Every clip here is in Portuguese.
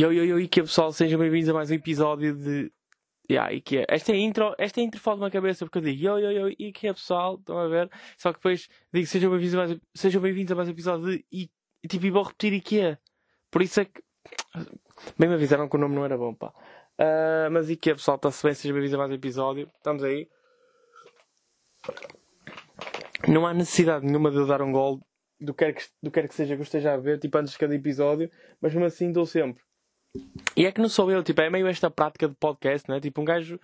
Yo, yo, yo, IKEA pessoal, sejam bem-vindos a mais um episódio de. Yeah, IKEA. Esta é intro, esta é intro fala na cabeça porque eu digo yo, yo, yo, IKEA pessoal, estão a ver? Só que depois digo sejam bem-vindos a mais, sejam bem-vindos a mais um episódio de I, tipo, e vou repetir IKEA. Por isso é que. Bem me avisaram que o nome não era bom, pá. Uh, mas IKEA pessoal, está-se bem, sejam bem-vindos a mais um episódio. Estamos aí. Não há necessidade nenhuma de eu dar um gol do que, que, do que quer que seja que eu esteja a ver, tipo antes de cada episódio, mas mesmo assim dou sempre. E é que não sou eu, tipo, é meio esta prática de podcast, né? Tipo, um gajo.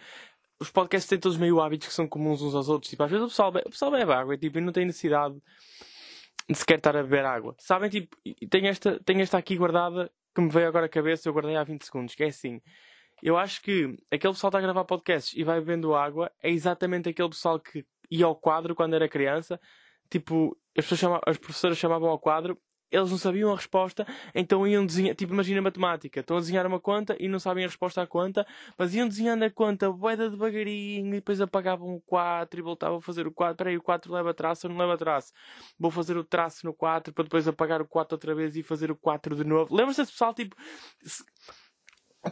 Os podcasts têm todos meio hábitos que são comuns uns aos outros. Tipo, às vezes o pessoal, bebe, o pessoal bebe água e, tipo, e não tem necessidade de sequer estar a beber água. Sabem, tipo, tenho esta, tenho esta aqui guardada que me veio agora à cabeça, eu guardei há 20 segundos, que é assim. Eu acho que aquele pessoal que está a gravar podcasts e vai bebendo água é exatamente aquele pessoal que ia ao quadro quando era criança. Tipo, as, pessoas chamavam, as professoras chamavam ao quadro eles não sabiam a resposta, então iam desenhar, tipo, imagina matemática, estão a desenhar uma conta e não sabem a resposta à conta, mas iam desenhando a conta boeda devagarinho e depois apagavam o 4 e voltavam a fazer o 4. Peraí, o 4 leva traço ou não leva traço? Vou fazer o traço no 4 para depois apagar o 4 outra vez e fazer o 4 de novo. Lembra-se desse pessoal, tipo,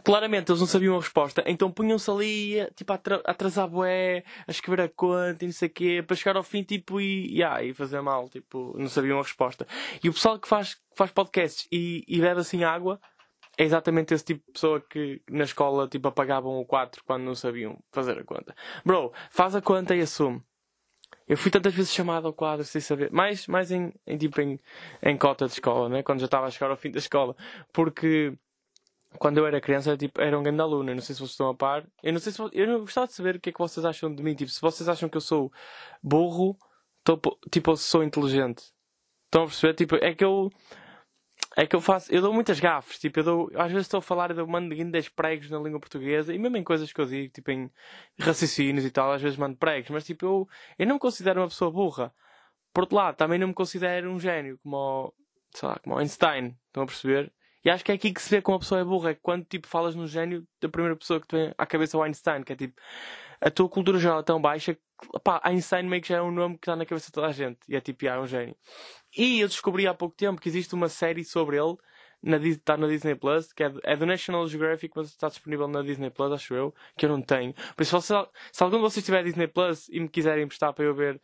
Claramente eles não sabiam a resposta, então punham-se ali, tipo, a atrasar bué, a escrever a conta e não sei o quê, para chegar ao fim, tipo, e, yeah, e fazer mal, tipo, não sabiam a resposta. E o pessoal que faz, que faz podcasts e, e bebe assim água, é exatamente esse tipo de pessoa que na escola, tipo, apagavam o 4 quando não sabiam fazer a conta. Bro, faz a conta e assume. Eu fui tantas vezes chamado ao quadro sem saber. Mais, mais em, em tipo, em, em cota de escola, né? Quando já estava a chegar ao fim da escola. Porque quando eu era criança, tipo, era um grande aluno. Eu não sei se vocês estão a par. Eu não sei se eu gostava de saber o que é que vocês acham de mim. Tipo, se vocês acham que eu sou burro, tô, tipo, ou sou inteligente. Estão a perceber? Tipo, é que eu. É que eu faço. Eu dou muitas gafes. Tipo, eu dou. Às vezes estou a falar e mando 10 pregos na língua portuguesa. E mesmo em coisas que eu digo, tipo, em raciocínios e tal, às vezes mando pregos. Mas, tipo, eu. Eu não me considero uma pessoa burra. Por outro lado, também não me considero um gênio, como. Sei lá, como Einstein. Estão a perceber? E acho que é aqui que se vê como a pessoa é burra. É quando tipo falas no gênio da primeira pessoa que te vem à cabeça é o Einstein, que é tipo a tua cultura geral é tão baixa que pá, Einstein meio que já é um nome que está na cabeça de toda a gente. E é tipo, é um gênio. E eu descobri há pouco tempo que existe uma série sobre ele, na, está na Disney Plus, que é, é do National Geographic, mas está disponível na Disney Plus, acho eu, que eu não tenho. Por isso, se, se algum de vocês tiver Disney Plus e me quiserem emprestar para eu ver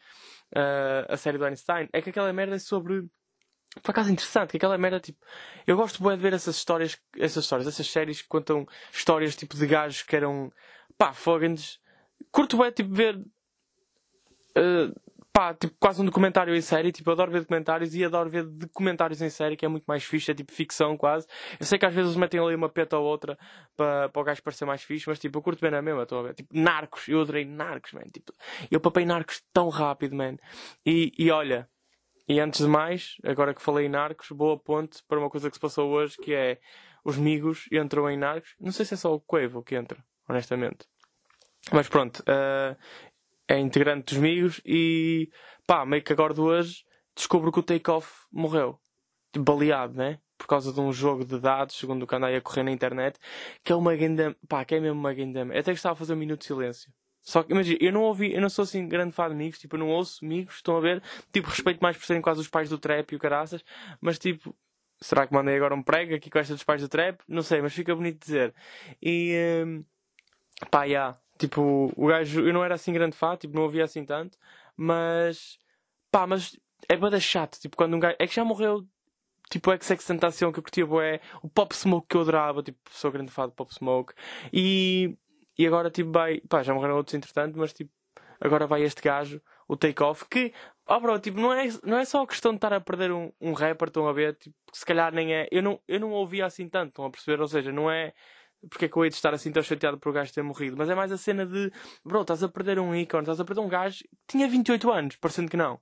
uh, a série do Einstein, é que aquela merda é sobre por acaso interessante, que aquela merda, tipo, eu gosto bem de ver essas histórias, essas histórias, essas séries que contam histórias, tipo, de gajos que eram, pá, foganes. Curto bem, tipo, ver, uh, pá, tipo, quase um documentário em série, tipo, adoro ver documentários e adoro ver documentários em série, que é muito mais fixe, é tipo ficção quase. Eu sei que às vezes metem ali uma peta ou outra para, para o gajo parecer mais fixe, mas tipo, eu curto bem na mesma, estou a ver. Tipo, Narcos, eu adorei Narcos, man, tipo, eu papei Narcos tão rápido, man. E, e olha, e antes de mais, agora que falei em Narcos, boa ponte para uma coisa que se passou hoje, que é os Migos entram em Narcos. Não sei se é só o Coevo que entra, honestamente. Mas pronto, uh, é integrante dos Migos e pá, meio que agora de hoje descubro que o Takeoff morreu. Baleado, né? Por causa de um jogo de dados, segundo o que andei a correr na internet, que é uma ganda, pá, que é mesmo uma. Eu até gostava de fazer um minuto de silêncio. Só que, imagina, eu não ouvi, eu não sou assim grande fã de amigos, tipo, eu não ouço amigos, estão a ver? Tipo, respeito mais por serem quase os pais do trap e o caraças, mas tipo, será que mandei agora um prego aqui com esta dos pais do trap? Não sei, mas fica bonito dizer. E, um, pá, yeah, tipo, o gajo, eu não era assim grande fã, tipo, não ouvia assim tanto, mas, pá, mas é bada chato, tipo, quando um gajo, é que já morreu, tipo, XX Tentação que eu curtia, é o Pop Smoke que eu adorava, tipo, sou grande fã de Pop Smoke, e, e agora, tipo, vai. Pá, já morreram outros entretanto, mas tipo, agora vai este gajo, o Takeoff, que, oh, bro, tipo, não é, não é só a questão de estar a perder um, um rapper, estão a ver, tipo, se calhar nem é. Eu não, eu não ouvia assim tanto, estão a perceber? Ou seja, não é. Porque é que eu hei de estar assim tão chateado por o gajo ter morrido? Mas é mais a cena de, bro, estás a perder um ícone, estás a perder um gajo que tinha 28 anos, parecendo que não.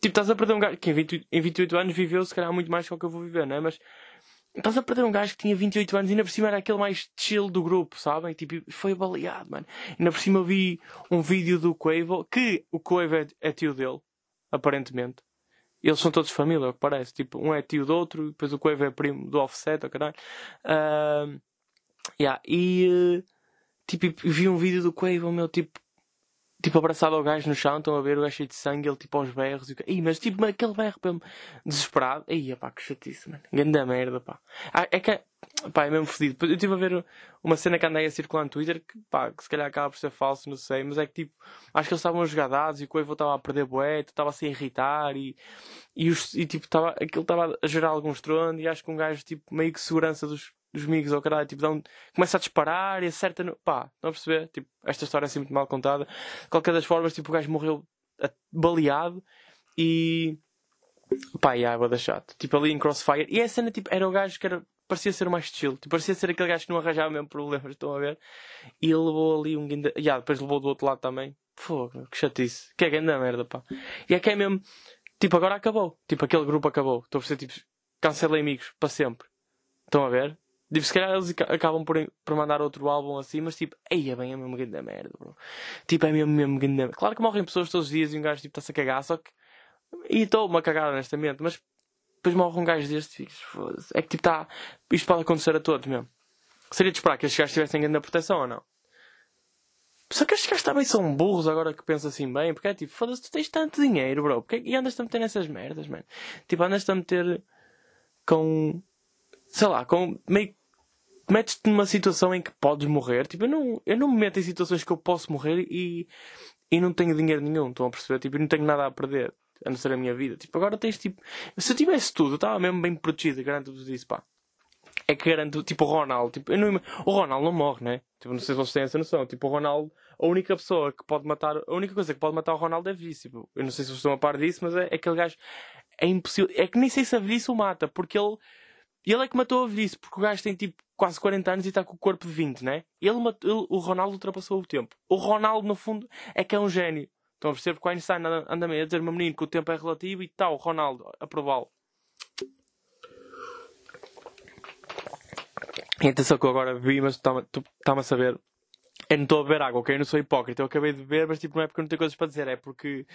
Tipo, estás a perder um gajo que em, 20, em 28 anos viveu se calhar muito mais do que eu vou viver, não é? Mas Estás a perder um gajo que tinha 28 anos e ainda por cima era aquele mais chill do grupo, sabem? Tipo, foi baleado, mano. Ainda por cima vi um vídeo do Quavo, que o Quavo é, é tio dele, aparentemente. Eles são todos família, é o que parece. Tipo, um é tio do outro, depois o Quavo é primo do Offset, oh, caralho. Uh, yeah. E, uh, tipo, vi um vídeo do Quavo, meu, tipo, tipo, abraçado ao gajo no chão, estão a ver o gajo cheio de sangue, ele tipo aos berros. E... Ih, mas tipo, aquele berro mesmo desesperado. Ih, pá, que chatice, mano. Grande merda, pá. Ah, é que, pá, é mesmo fodido. Eu estive a ver uma cena que andei a circular no Twitter, que, pá, que se calhar acaba por ser falso, não sei, mas é que tipo, acho que eles estavam a jogar dados e o Coivo estava a perder boeto, estava a se irritar e, e, os, e tipo, estava, aquilo estava a gerar algum estrondo e acho que um gajo, tipo, meio que segurança dos, dos amigos ao caralho, tipo, um, começa a disparar e acerta no. pá, estão a perceber? Tipo, esta história é assim muito mal contada. De qualquer das formas, tipo, o gajo morreu baleado e. pá, e água da chato. Tipo, ali em Crossfire. E a cena, tipo, era o gajo que era. parecia ser o mais chill. Tipo, parecia ser aquele gajo que não arranjava mesmo problemas, estão a ver? E ele levou ali um guinda. E yeah, depois levou do outro lado também. Fogo, que chatice. Que é grande merda, pá. E é que é mesmo. Tipo, agora acabou. Tipo, aquele grupo acabou. Estou a perceber, tipo, cancelei amigos para sempre. Estão a ver? Tipo, se calhar eles acabam por, por mandar outro álbum assim, mas tipo, ei, é bem, é mesmo grande merda, bro. Tipo, é mesmo, mesmo grande merda. Claro que morrem pessoas todos os dias e um gajo tipo está-se a cagar, só que. E estou-me a cagar honestamente, mas depois morre um gajo deste, foda-se. É que tipo, está. Isto pode acontecer a todos mesmo. Seria de esperar que estes gajos tivessem grande proteção ou não? Só que estes gajos também são burros agora que penso assim bem, porque é tipo, foda-se, tu tens tanto dinheiro, bro. Porque... E andas-te a meter nessas merdas, mano. Tipo, andas-te a meter com. Sei lá, com meio metes-te numa situação em que podes morrer. Tipo, eu não, eu não me meto em situações que eu posso morrer e, e não tenho dinheiro nenhum. Estão a perceber? Tipo, eu não tenho nada a perder. A não ser a minha vida. Tipo, agora tens tipo. Se eu tivesse tudo, eu estava mesmo bem protegido. Garanto-vos isso, pá. É que garanto, tipo, o Ronaldo. Tipo, eu não, o Ronaldo não morre, né? Tipo, não sei se vocês têm essa noção. Tipo, o Ronaldo, a única pessoa que pode matar. A única coisa que pode matar o Ronaldo é a velhice. Tipo, eu não sei se vocês estão a par disso, mas é, é aquele gajo. É impossível. É que nem sei se a velhice o mata, porque ele. Ele é que matou a velhice, porque o gajo tem tipo quase 40 anos e está com o corpo de 20, né? Ele, ele, o Ronaldo ultrapassou o tempo. O Ronaldo, no fundo, é que é um gênio. Estão a perceber? Porque o Einstein anda, anda meio a dizer, meu menino, que o tempo é relativo e tal, o Ronaldo, aprová-lo. E atenção que eu agora vi, mas está-me a saber eu não estou a beber água, ok? Eu não sou hipócrita. Eu acabei de beber, mas tipo, não é porque eu não tenho coisas para dizer, é porque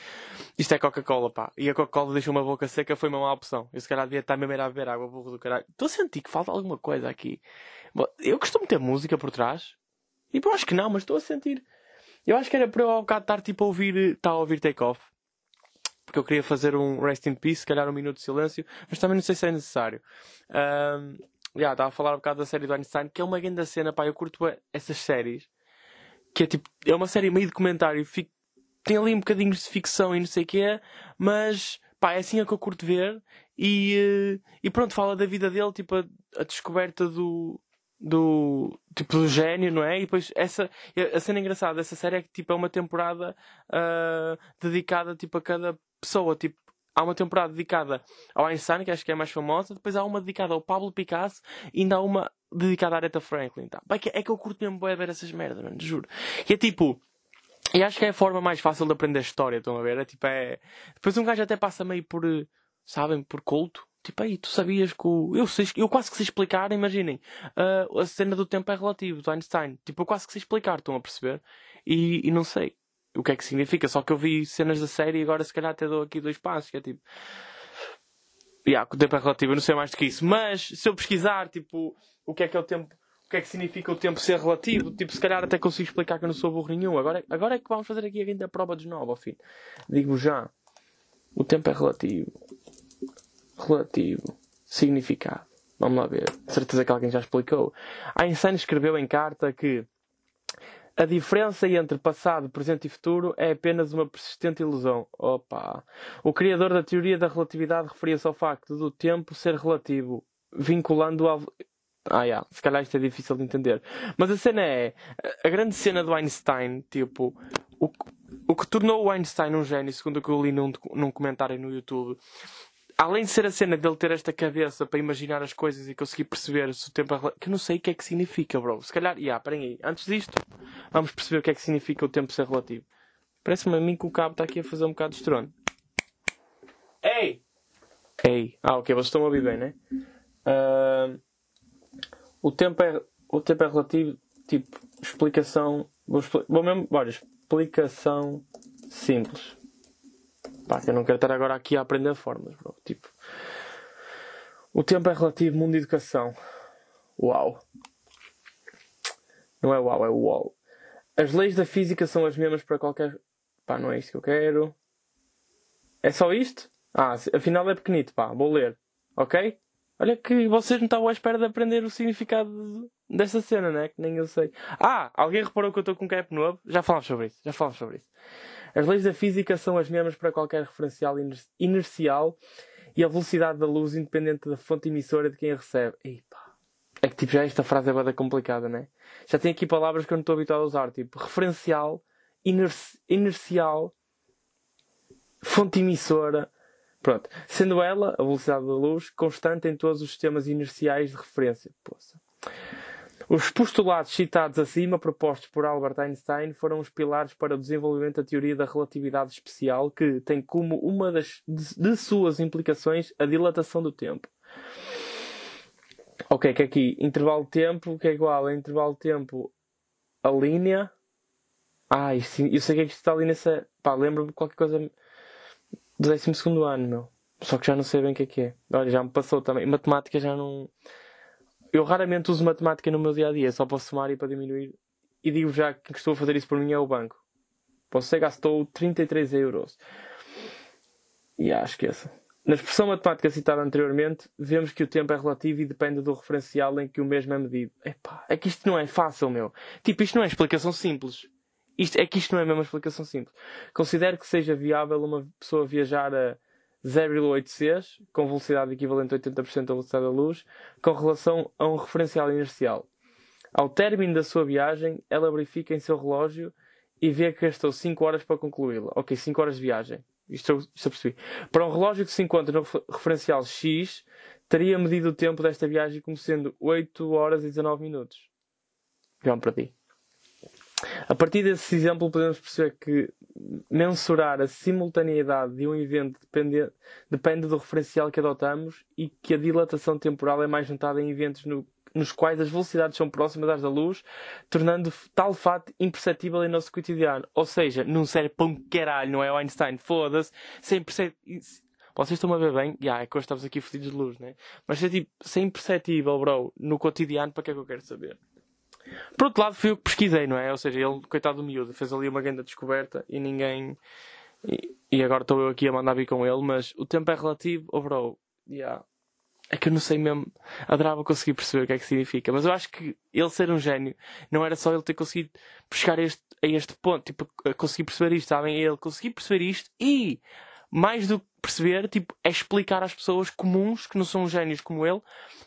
isto é Coca-Cola, pá. E a Coca-Cola deixou uma boca seca, foi uma má opção. Eu se calhar devia estar mesmo a beber água, burro do caralho. Estou a sentir que falta alguma coisa aqui. Eu costumo ter música por trás. E eu acho que não, mas estou a sentir. Eu acho que era para eu ao bocado estar tipo a ouvir, estar a ouvir Take Off. Porque eu queria fazer um Rest in Peace, se calhar um minuto de silêncio, mas também não sei se é necessário. Um, já, estava a falar um bocado da série do Einstein, que é uma grande cena, pá. Eu curto essas séries que é tipo, é uma série meio documentário, tem ali um bocadinho de ficção e não sei o que é, mas pá, é assim a que eu curto ver e, eh, e pronto, fala da vida dele, tipo, a, a descoberta do, do tipo do gênio, não é? E depois essa a cena engraçada dessa série é que tipo é uma temporada uh, dedicada tipo a cada pessoa, tipo há uma temporada dedicada ao Einstein, que acho que é a mais famosa, depois há uma dedicada ao Pablo Picasso e ainda há uma dedicada à Aretha Franklin. Tá? É, que, é que eu curto mesmo bem ver essas merdas, mano, juro. E é tipo. E acho que é a forma mais fácil de aprender história, estão a ver? É tipo, é. Depois um gajo até passa meio por. Sabem? Por culto. Tipo, aí, tu sabias que o. Eu, sei, eu quase que sei explicar, imaginem. Uh, a cena do tempo é relativo, do Einstein. Tipo, eu quase que sei explicar, estão a perceber? E, e não sei o que é que significa. Só que eu vi cenas da série e agora se calhar até dou aqui dois passos, que é tipo. Yeah, o tempo é relativo, eu não sei mais do que isso. Mas se eu pesquisar, tipo, o que é que é o tempo, o que é que significa o tempo ser relativo, tipo, se calhar até consigo explicar que eu não sou burro nenhum. Agora, agora é que vamos fazer aqui a grande prova de novo, ao fim. Digo já. O tempo é relativo. Relativo. Significado. Vamos lá ver. Certeza que alguém já explicou. Einstein escreveu em carta que a diferença entre passado, presente e futuro é apenas uma persistente ilusão. Opa! O criador da teoria da relatividade referia-se ao facto do tempo ser relativo, vinculando ao. Ah, yeah, se calhar isto é difícil de entender. Mas a cena é. A grande cena do Einstein, tipo. O, o que tornou o Einstein um gênio, segundo o que eu li num, num comentário no YouTube, além de ser a cena dele ter esta cabeça para imaginar as coisas e conseguir perceber se o tempo é que eu não sei o que é que significa, bro. Se calhar, yeah, parem aí. Antes disto, vamos perceber o que é que significa o tempo ser relativo. Parece-me a mim que o cabo está aqui a fazer um bocado de estrondo. Ei! Ei! Ah, ok, vocês estão a ouvir bem, né? Uh, o, tempo é, o tempo é relativo, tipo, explicação. Vou, expli vou mesmo, olha, explicação simples. Pá, eu não quero estar agora aqui a aprender formas, bro. Tipo, o tempo é relativo, mundo de educação. Uau. Não é uau, é uau. As leis da física são as mesmas para qualquer Pá, não é isto que eu quero. É só isto? Ah, afinal é pequenito, pá, vou ler. Ok? Olha que vocês não estavam à espera de aprender o significado desta cena, né? Que nem eu sei. Ah, alguém reparou que eu estou com um cap novo? Já falámos sobre isso, já falámos sobre isso. As leis da física são as mesmas para qualquer referencial inercial e a velocidade da luz independente da fonte emissora de quem a recebe. Epa. É que tipo, já esta frase é bada complicada, né? Já tem aqui palavras que eu não estou habituado a usar, tipo referencial, inercial, fonte emissora. Pronto. Sendo ela, a velocidade da luz, constante em todos os sistemas inerciais de referência. Poxa. Os postulados citados acima, propostos por Albert Einstein, foram os pilares para o desenvolvimento da teoria da relatividade especial, que tem como uma das, de, de suas implicações a dilatação do tempo. Ok, que aqui, intervalo de tempo, que é igual a intervalo de tempo a linha. Ah, isso, eu sei que é que está ali nessa. Pá, lembro-me de qualquer coisa do 12 ano, meu. Só que já não sei bem o que é que é. Olha, já me passou também. Matemática já não. Eu raramente uso matemática no meu dia a dia, só para somar e para diminuir. E digo já que estou a fazer isso por mim é o banco. Você gastou 33 euros. E ah, esqueça. Na expressão matemática citada anteriormente, vemos que o tempo é relativo e depende do referencial em que o mesmo é medido. Epá, é que isto não é fácil, meu. Tipo, isto não é explicação simples. Isto, é que isto não é mesmo uma explicação simples. Considero que seja viável uma pessoa viajar a 0,8 Cs, com velocidade equivalente a 80% da velocidade da luz, com relação a um referencial inercial. Ao término da sua viagem, ela verifica em seu relógio e vê que gastou 5 horas para concluí-la. Ok, 5 horas de viagem. Isto, isto eu percebi. Para um relógio que se encontra no referencial X, teria medido o tempo desta viagem como sendo 8 horas e 19 minutos. Já me perdi. A partir desse exemplo, podemos perceber que mensurar a simultaneidade de um evento depende, depende do referencial que adotamos e que a dilatação temporal é mais notada em eventos no, nos quais as velocidades são próximas às da luz, tornando tal fato imperceptível em nosso cotidiano. Ou seja, não serve para um caralho, não é Einstein, foda-se, sem perceptível. Vocês estão a ver bem? Já, yeah, é que hoje estamos aqui fodidos de luz, né? Mas é tipo, sem imperceptível, bro, no cotidiano, para que é que eu quero saber? Por outro lado, fui eu que pesquisei, não é? Ou seja, ele, coitado do miúdo, fez ali uma grande descoberta e ninguém. E, e agora estou eu aqui a mandar vir com ele, mas o tempo é relativo, oh bro, yeah. É que eu não sei mesmo. Adorava conseguir perceber o que é que significa. Mas eu acho que ele ser um gênio não era só ele ter conseguido chegar a este, a este ponto, tipo, conseguir perceber isto, sabem? Ele conseguir perceber isto e, mais do que perceber, tipo, é explicar às pessoas comuns que não são gênios como ele,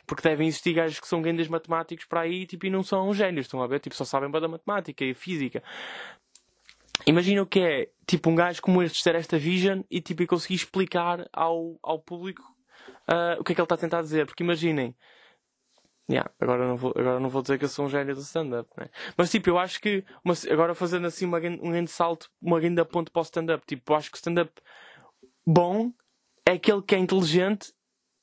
porque devem existir gajos que são grandes matemáticos para aí, tipo, e não são gênios, estão a ver? Tipo, só sabem para da matemática e física. Imagina o que é, tipo, um gajo como este ter esta vision e, tipo, e conseguir explicar ao, ao público uh, o que é que ele está a tentar dizer. Porque imaginem, Yeah, agora, não vou, agora não vou dizer que eu sou um gênio do stand-up, né? Mas tipo, eu acho que, uma, agora fazendo assim uma, um grande salto, uma grande ponto para o stand-up, tipo, eu acho que o stand-up bom é aquele que é inteligente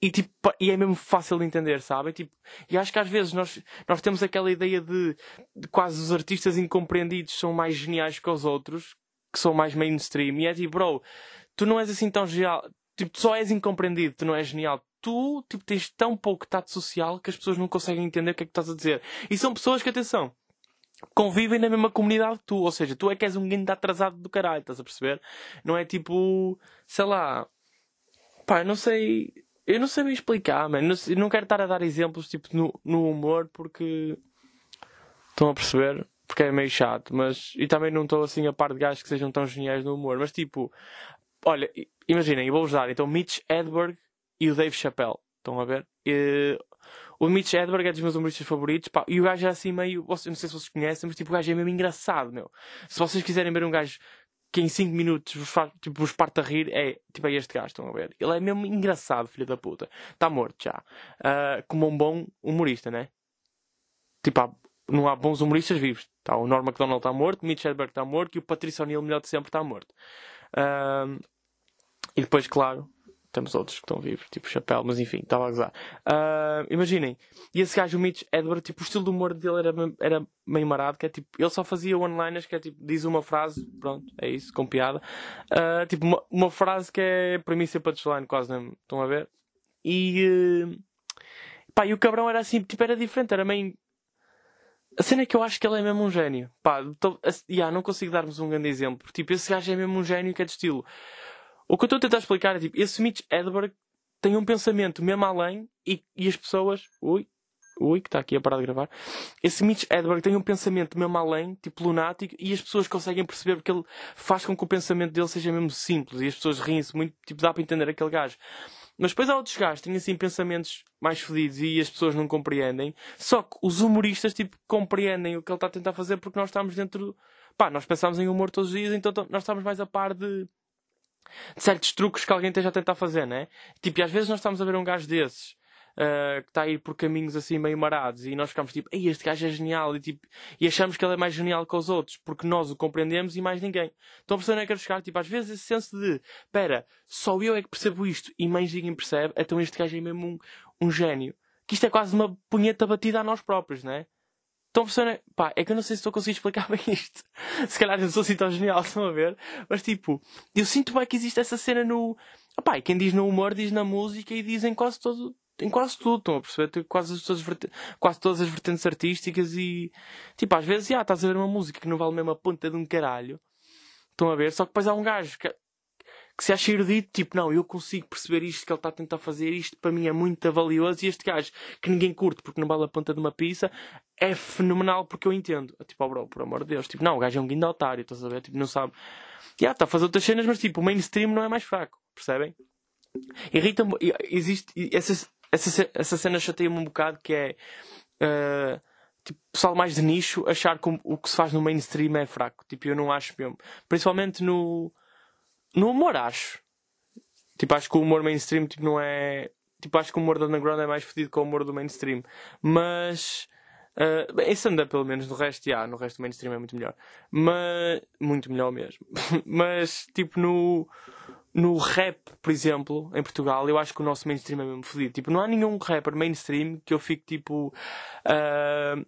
e, tipo, e é mesmo fácil de entender, sabe? Tipo, e acho que às vezes nós, nós temos aquela ideia de, de quase os artistas incompreendidos são mais geniais que os outros, que são mais mainstream. E é tipo, bro, tu não és assim tão genial. Tipo, tu só és incompreendido, tu não és genial. Tu, tipo, tens tão pouco tato social que as pessoas não conseguem entender o que é que estás a dizer. E são pessoas que, atenção, convivem na mesma comunidade que tu. Ou seja, tu é que és um guinda atrasado do caralho, estás a perceber? Não é tipo, sei lá, pá, não sei, eu não sei me explicar, mano. Não, não quero estar a dar exemplos tipo no, no humor porque estão a perceber? Porque é meio chato, mas e também não estou assim a par de gajos que sejam tão geniais no humor, mas tipo, olha, imaginem, eu vou-vos dar então Mitch Edberg e o Dave Chappelle. Estão a ver? E, o Mitch Edberg é dos meus humoristas favoritos, pá, e o gajo é assim meio, não sei se vocês conhecem, mas tipo, o gajo é mesmo engraçado, meu. Se vocês quiserem ver um gajo que em 5 minutos vos, faz, tipo, vos parte a rir, é, tipo, é este gajo, estão a ver? Ele é mesmo engraçado, filho da puta. Está morto já. Uh, como um bom humorista, né? Tipo, há, não há bons humoristas vivos. Tá, o Norm MacDonald está morto, Mitch Hedberg está morto e o Patrício O'Neill, melhor de sempre, está morto. Uh, e depois, claro, temos outros que estão vivos, tipo Chapéu, mas enfim, estava a gozar. Uh, imaginem, e esse gajo, o Mitch Edward, tipo, o estilo de humor dele era, era meio marado, que é tipo, ele só fazia one-liners, que é tipo, diz uma frase, pronto, é isso, com piada. Uh, tipo, uma, uma, frase que é para mim sempre punchline, quase não estão a ver? E, uh, pá, e o cabrão era assim, tipo, era diferente, era meio A cena é que eu acho que ele é mesmo um gênio. Pá, tô, a, yeah, não consigo dar-vos um grande exemplo. Tipo, esse gajo é mesmo um gênio que é de estilo. O que eu estou a tentar explicar é tipo, esse Mitch Edward tem um pensamento mesmo além e, e as pessoas. Ui, ui, que está aqui a parar de gravar. Esse Mitch Edward tem um pensamento mesmo além, tipo lunático, e as pessoas conseguem perceber porque ele faz com que o pensamento dele seja mesmo simples e as pessoas riem-se muito, tipo, dá para entender aquele gajo. Mas depois há outros gajos que têm assim pensamentos mais fodidos e as pessoas não compreendem. Só que os humoristas, tipo, compreendem o que ele está a tentar fazer porque nós estamos dentro. Pá, nós pensamos em humor todos os dias, então nós estamos mais a par de, de certos truques que alguém esteja a tentar fazer, né? Tipo, e às vezes nós estamos a ver um gajo desses uh, que está a ir por caminhos assim meio marados e nós ficamos tipo, ei, este gajo é genial e, tipo, e achamos que ele é mais genial que os outros porque nós o compreendemos e mais ninguém. Então a pessoa não é que chegar, tipo, às vezes esse senso de, pera, só eu é que percebo isto e mais ninguém percebe, então este gajo é mesmo um, um gênio. Que isto é quase uma punheta batida a nós próprios, né? Então, funciona. Pá, é que eu não sei se estou a conseguir explicar bem isto. Se calhar eu sou assim tão genial, estão a ver? Mas tipo, eu sinto bem que existe essa cena no. Pá, quem diz no humor diz na música e diz em quase todo, em quase tudo, estão a perceber? Quase, todas as quase todas as vertentes artísticas e, tipo, às vezes, já, estás a ver uma música que não vale mesmo a ponta de um caralho. Estão a ver? Só que depois há um gajo que, que se acha erudito, tipo, não, eu consigo perceber isto que ele está a tentar fazer, isto para mim é muito valioso e este gajo que ninguém curte porque não vale a ponta de uma pizza é fenomenal porque eu entendo. Tipo, oh bro, por amor de Deus, tipo, não, o gajo é um guindo otário, estás a ver? Tipo, não sabe. Já, está a fazer outras cenas, mas tipo, o mainstream não é mais fraco, percebem? Irrita-me, existe, essa, essa, essa cena chateia-me um bocado que é uh, tipo, pessoal mais de nicho achar que o que se faz no mainstream é fraco. Tipo, eu não acho mesmo. Principalmente no, no humor, acho. Tipo, acho que o humor mainstream tipo, não é. Tipo, acho que o humor do underground é mais fedido que o humor do mainstream. Mas. Uh, em stand-up, pelo menos, no resto, já, no resto do mainstream é muito melhor. Mas. Muito melhor mesmo. mas, tipo, no no rap, por exemplo, em Portugal, eu acho que o nosso mainstream é mesmo fodido. Tipo, não há nenhum rapper mainstream que eu fique tipo. Uh,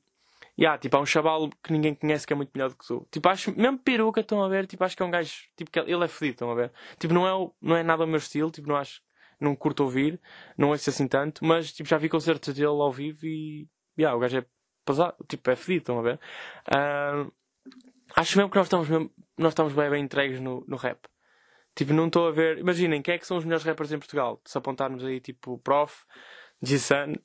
yeah, tipo, há um chaval que ninguém conhece que é muito melhor do que tu. Tipo, acho, mesmo peruca, estão a ver, tipo, acho que é um gajo, tipo, que ele é fodido, estão a ver. Tipo, não é, não é nada o meu estilo, tipo, não acho, não curto ouvir, não ouço assim tanto, mas, tipo, já vi concertos dele ao vivo e, yeah, o gajo é pesado, tipo, é fodido, estão a ver. Uh, acho mesmo que nós estamos mesmo, nós estamos bem, bem entregues no, no rap. Tipo, não estou a ver. Imaginem, quem é que são os melhores rappers em Portugal? Se apontarmos aí, tipo, Prof, G-Sun,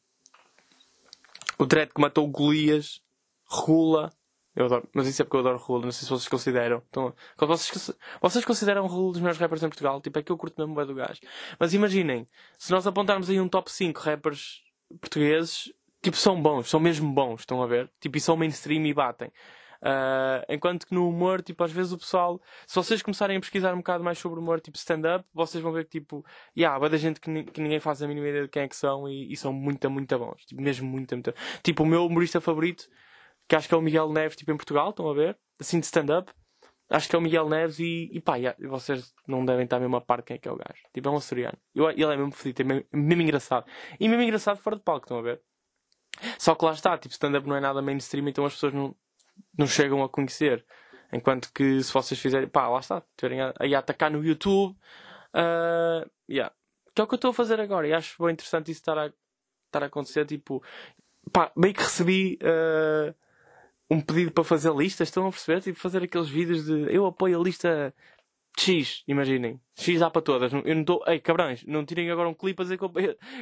o Dredd que matou o Golias, Rula. Eu adoro, mas isso é porque eu adoro Rula, não sei se vocês consideram. Então, vocês, vocês consideram Rula dos melhores rappers em Portugal? Tipo, é que eu curto mesmo bem do gajo. Mas imaginem, se nós apontarmos aí um top 5 rappers portugueses, tipo, são bons, são mesmo bons, estão a ver? Tipo, e são mainstream e batem. Uh, enquanto que no humor, tipo, às vezes o pessoal, se vocês começarem a pesquisar um bocado mais sobre humor, tipo stand-up, vocês vão ver que, tipo, yeah, há da gente que, que, ninguém faz a mínima ideia de quem é que são e, e são muito, muito bons. Tipo, mesmo muito, muito. Tipo, o meu humorista favorito, que acho que é o Miguel Neves, tipo, em Portugal, estão a ver? Assim de stand-up. Acho que é o Miguel Neves e, e pá, yeah, vocês não devem estar mesmo a par quem é que é o gajo. Tipo, é um açoriano. Ele é mesmo fedido, é mesmo, mesmo engraçado. E mesmo engraçado fora de palco, estão a ver? Só que lá está, tipo, stand-up não é nada mainstream, então as pessoas não, não chegam a conhecer. Enquanto que se vocês fizerem, pá, lá está, tiverem a, a atacar no YouTube, uh, yeah. que é o que eu estou a fazer agora. E acho bem interessante isso estar a, estar a acontecer. Tipo, pá, meio que recebi uh, um pedido para fazer listas, estão a perceber? Tipo, fazer aqueles vídeos de eu apoio a lista X, imaginem. X dá para todas. Eu não estou. Ei, cabrões, não tirem agora um clipe a dizer que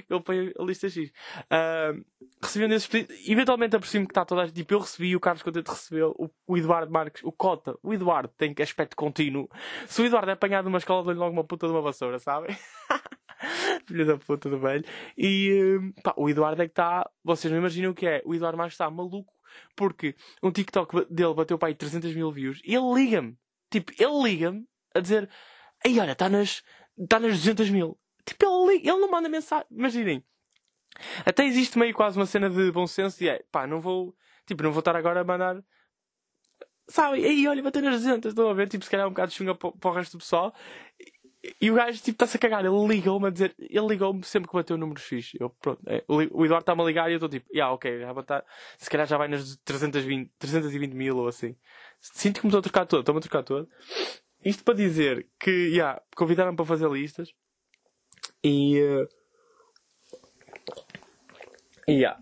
eu apoio, a lista X. Uh, recebi um desses pedidos. Eventualmente apercebi-me que está toda a Tipo, eu recebi, o Carlos Contente recebeu, o, o Eduardo Marques, o Cota. O Eduardo tem aspecto contínuo. Se o Eduardo é apanhado numa escola, dou-lhe logo uma puta de uma vassoura, sabem? Filho da puta do velho. E pá, o Eduardo é que está. Vocês não imaginam o que é. O Eduardo Marques está maluco porque um TikTok dele bateu para aí 300 mil views e ele liga-me. Tipo, ele liga-me a dizer: Ei, olha, está nas, tá nas 200 mil. Tipo, ele, ele não manda mensagem. Imaginem. Até existe meio quase uma cena de bom senso e é, pá, não vou, tipo, não vou estar agora a mandar, sabe, aí olha, bater nas 200, estão a ver, tipo, se calhar um bocado de chunga para, o resto do pessoal. E, o gajo, tipo, está-se a cagar, ele ligou-me a dizer, ele ligou-me sempre que bateu número X. Eu, pronto, é, o Eduardo está-me a ligar e eu estou tipo, yeah, ok, já botar, se calhar já vai nas 320, 320 mil ou assim. Sinto que me estou a trocar todo, estou-me a trocar todo. Isto para dizer que, yeah, convidaram para fazer listas e. Uh, yeah.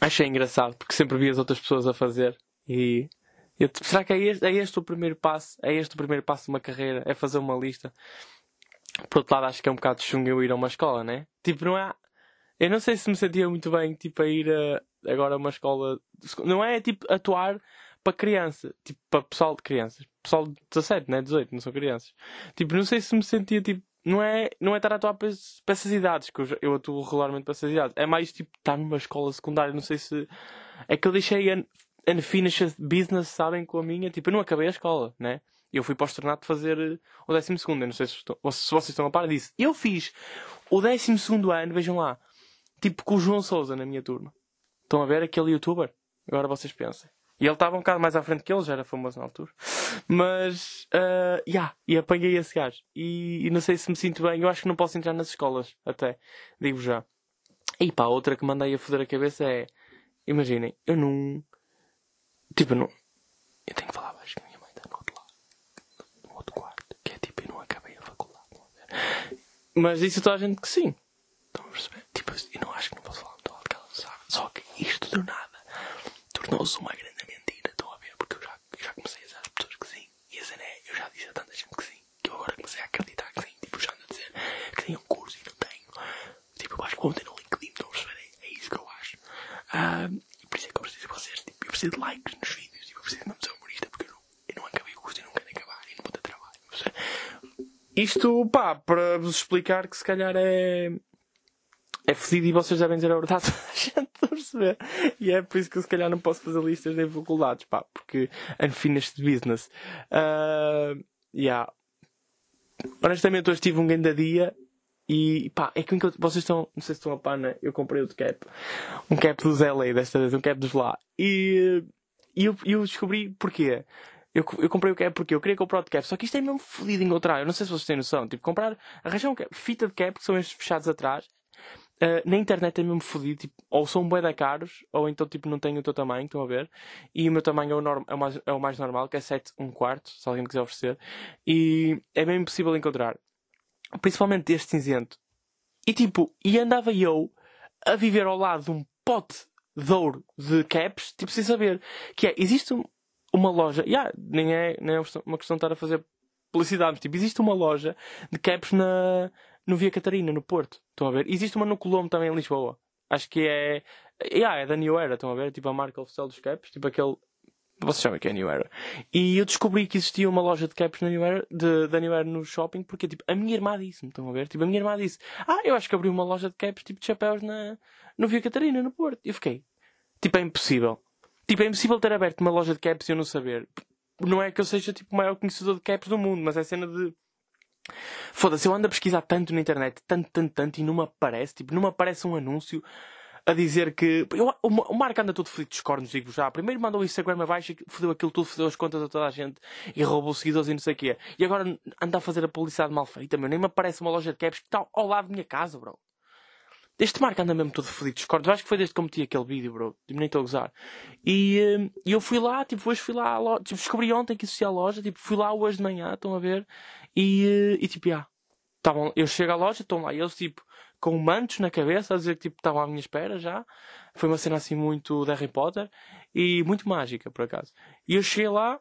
achei engraçado porque sempre vi as outras pessoas a fazer e eu, será que é este, é este o primeiro passo? É este o primeiro passo de uma carreira? É fazer uma lista? Por outro lado, acho que é um bocado chungo eu ir a uma escola, né? Tipo, não é. Eu não sei se me sentia muito bem, tipo, a ir a, agora a uma escola. Não é tipo atuar para criança, tipo, para pessoal de crianças. Pessoal de 17, né? 18, não são crianças. Tipo, não sei se me sentia tipo. Não é, não é estar a atuar para, para essas idades, que eu, eu atuo regularmente para essas idades. É mais tipo estar numa escola secundária, não sei se. É que eu deixei unfinished business, sabem, com a minha. Tipo, eu não acabei a escola, né? Eu fui para o externato fazer eh, o 12 segundo. Eu não sei se, se vocês estão a par disso. Eu fiz o 12 segundo ano, vejam lá. Tipo, com o João Souza na minha turma. Estão a ver aquele youtuber? Agora vocês pensem. E ele estava um bocado mais à frente que ele, já era famoso na altura. Mas, uh, yeah, e apanhei esse gajo. E, e, não sei se me sinto bem. Eu acho que não posso entrar nas escolas, até. Digo já. E pá, outra que mandei a foder a cabeça é. Imaginem, eu não. Tipo, não. Eu tenho que falar baixo que minha mãe está no outro lado. No outro quarto. Que é tipo, eu não acabei a faculdade. Mas isso toda a gente que sim. Estão a perceber? Tipo, eu não acho que não posso falar muito alto que ela sabe. Só que isto do nada tornou-se uma grande mentira. Estão a ver? Porque eu já, eu já comecei a dizer às pessoas que sim. E a cena é, eu já disse a tanta gente que sim. Que eu agora comecei a acreditar que sim. Tipo, já ando a dizer que tenho um curso e não tenho. Meter no LinkedIn. Estão a perceber? É, isso que eu acho. Uh, por isso é que eu preciso de vocês. Tipo, eu preciso de likes nos vídeos. Tipo, eu preciso de não ser humorista porque eu não, eu não acabei o curso e não quero acabar. E não vou ter trabalho. Isto, pá, para vos explicar que se calhar é é fedido e vocês devem dizer a verdade a gente perceber. E é por isso que eu se calhar não posso fazer listas nem faculdades, pá, porque unfinished business. Uh, yeah. Honestamente, hoje tive um grande dia e pá, é que vocês estão, não sei se estão a par, né? Eu comprei outro cap, um cap dos LA desta vez, um cap dos lá. E, e eu, eu descobri porquê. Eu, eu comprei o cap porque eu queria comprar outro cap, só que isto é mesmo fodido encontrar. Eu não sei se vocês têm noção. Tipo, comprar, arranjar um cap, fita de cap, que são estes fechados atrás, Uh, na internet é mesmo fodido, tipo, ou são bué da caros, ou então tipo não têm o teu tamanho, estão a ver? E o meu tamanho é o, norm, é o, mais, é o mais normal, que é 7, 1 quarto, se alguém me quiser oferecer. E é bem impossível encontrar. Principalmente este cinzento. E tipo, e andava eu a viver ao lado de um pote de ouro de caps, tipo, sem saber. Que é, existe uma loja, yeah, nem, é, nem é uma questão de estar a fazer publicidade, mas tipo, existe uma loja de caps na, no Via Catarina, no Porto. Estão a ver? Existe uma no Colombo também em Lisboa. Acho que é. Yeah, é da New Era, estão a ver? Tipo a marca oficial dos caps, tipo aquele. Vocês sabem que é New Era. E eu descobri que existia uma loja de caps na New Era, de, da New Era no shopping, porque tipo, a minha irmã disse-me, estão a ver? Tipo, a minha irmã disse: Ah, eu acho que abri uma loja de caps, tipo de chapéus na, no Via Catarina, no Porto. E eu fiquei: Tipo, é impossível. Tipo, é impossível ter aberto uma loja de caps e eu não saber. Não é que eu seja tipo o maior conhecedor de caps do mundo, mas é cena de Foda-se, eu ando a pesquisar tanto na internet, tanto, tanto, tanto, e não me aparece, tipo, não me aparece um anúncio a dizer que. Eu, o, Marco anda todo fodido dos cornos, digo já. Primeiro mandou o Instagram abaixo, fodeu aquilo tudo, fodeu as contas a toda a gente e roubou seguidores e não sei o quê. E agora anda a fazer a publicidade mal feita, meu. Nem me aparece uma loja de caps que está ao lado da minha casa, bro. Este Marco anda mesmo todo fodido dos cornos. Acho que foi desde que eu meti aquele vídeo, bro. Tipo, nem estou a gozar. E, hum, e eu fui lá, tipo, hoje fui lá à loja. Tipo, descobri ontem que existia a loja. Tipo, fui lá hoje de manhã, estão a ver. E, eh, e tipo, já. Tavam, eu chego à loja, estão lá eles, tipo, com mantos na cabeça, a dizer que tipo, estavam à minha espera já. Foi uma cena assim muito de Harry Potter e muito mágica, por acaso. E eu cheguei lá